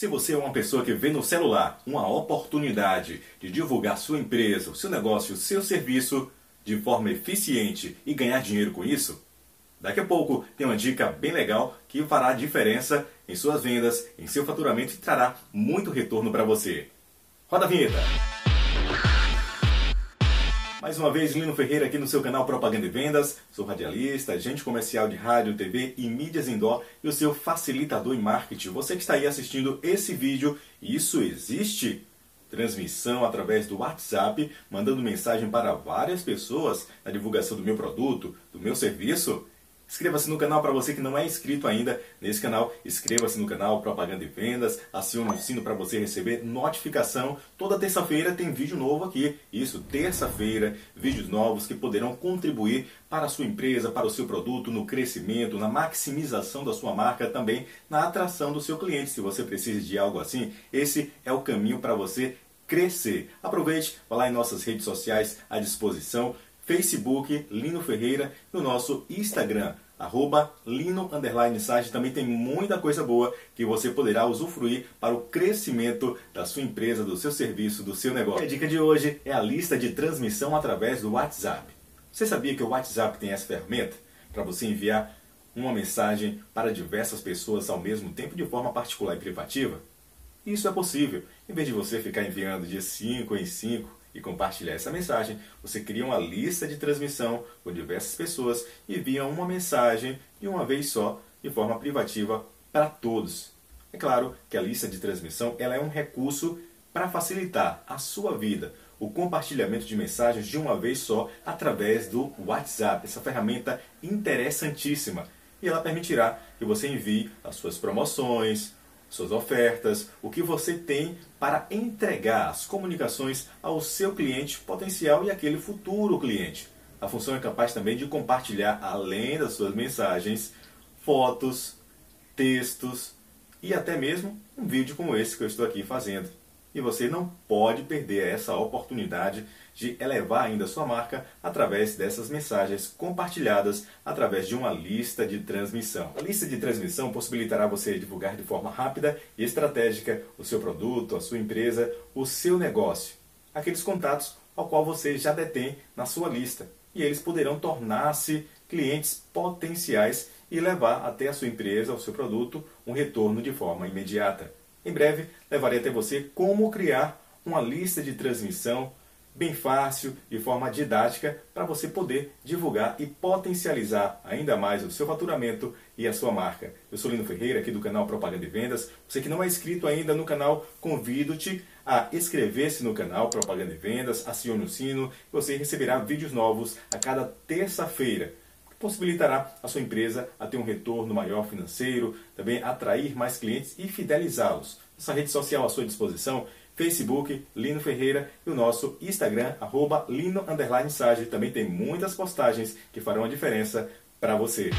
Se você é uma pessoa que vê no celular uma oportunidade de divulgar sua empresa, seu negócio, seu serviço de forma eficiente e ganhar dinheiro com isso, daqui a pouco tem uma dica bem legal que fará diferença em suas vendas, em seu faturamento e trará muito retorno para você. Roda a vinheta! Mais uma vez, Lino Ferreira aqui no seu canal Propaganda e Vendas. Sou radialista, agente comercial de rádio, TV e mídias indoor e o seu facilitador em marketing. Você que está aí assistindo esse vídeo, isso existe? Transmissão através do WhatsApp, mandando mensagem para várias pessoas na divulgação do meu produto, do meu serviço? Inscreva-se no canal para você que não é inscrito ainda nesse canal. Inscreva-se no canal Propaganda e Vendas. Acione o sino para você receber notificação. Toda terça-feira tem vídeo novo aqui. Isso, terça-feira, vídeos novos que poderão contribuir para a sua empresa, para o seu produto, no crescimento, na maximização da sua marca, também na atração do seu cliente. Se você precisa de algo assim, esse é o caminho para você crescer. Aproveite, vá lá em nossas redes sociais à disposição. Facebook, Lino Ferreira, e o nosso Instagram, arroba Lino Sage. Também tem muita coisa boa que você poderá usufruir para o crescimento da sua empresa, do seu serviço, do seu negócio. a dica de hoje é a lista de transmissão através do WhatsApp. Você sabia que o WhatsApp tem essa ferramenta para você enviar uma mensagem para diversas pessoas ao mesmo tempo de forma particular e privativa? Isso é possível. Em vez de você ficar enviando de 5 em 5, e compartilhar essa mensagem, você cria uma lista de transmissão com diversas pessoas e envia uma mensagem de uma vez só, de forma privativa, para todos. É claro que a lista de transmissão ela é um recurso para facilitar a sua vida, o compartilhamento de mensagens de uma vez só através do WhatsApp. Essa ferramenta interessantíssima. E ela permitirá que você envie as suas promoções, suas ofertas, o que você tem para entregar as comunicações ao seu cliente potencial e aquele futuro cliente. A função é capaz também de compartilhar, além das suas mensagens, fotos, textos e até mesmo um vídeo como esse que eu estou aqui fazendo. E você não pode perder essa oportunidade de elevar ainda sua marca através dessas mensagens compartilhadas através de uma lista de transmissão. A lista de transmissão possibilitará você divulgar de forma rápida e estratégica o seu produto, a sua empresa, o seu negócio, aqueles contatos ao qual você já detém na sua lista. E eles poderão tornar-se clientes potenciais e levar até a sua empresa, o seu produto, um retorno de forma imediata. Em breve, levarei até você como criar uma lista de transmissão bem fácil, de forma didática, para você poder divulgar e potencializar ainda mais o seu faturamento e a sua marca. Eu sou Lino Ferreira, aqui do canal Propaganda e Vendas. Você que não é inscrito ainda no canal, convido-te a inscrever-se no canal Propaganda e Vendas, acione o sino você receberá vídeos novos a cada terça-feira possibilitará a sua empresa a ter um retorno maior financeiro, também atrair mais clientes e fidelizá-los. Nossa rede social à sua disposição Facebook, Lino Ferreira e o nosso Instagram, arroba Lino Sage. Também tem muitas postagens que farão a diferença para você.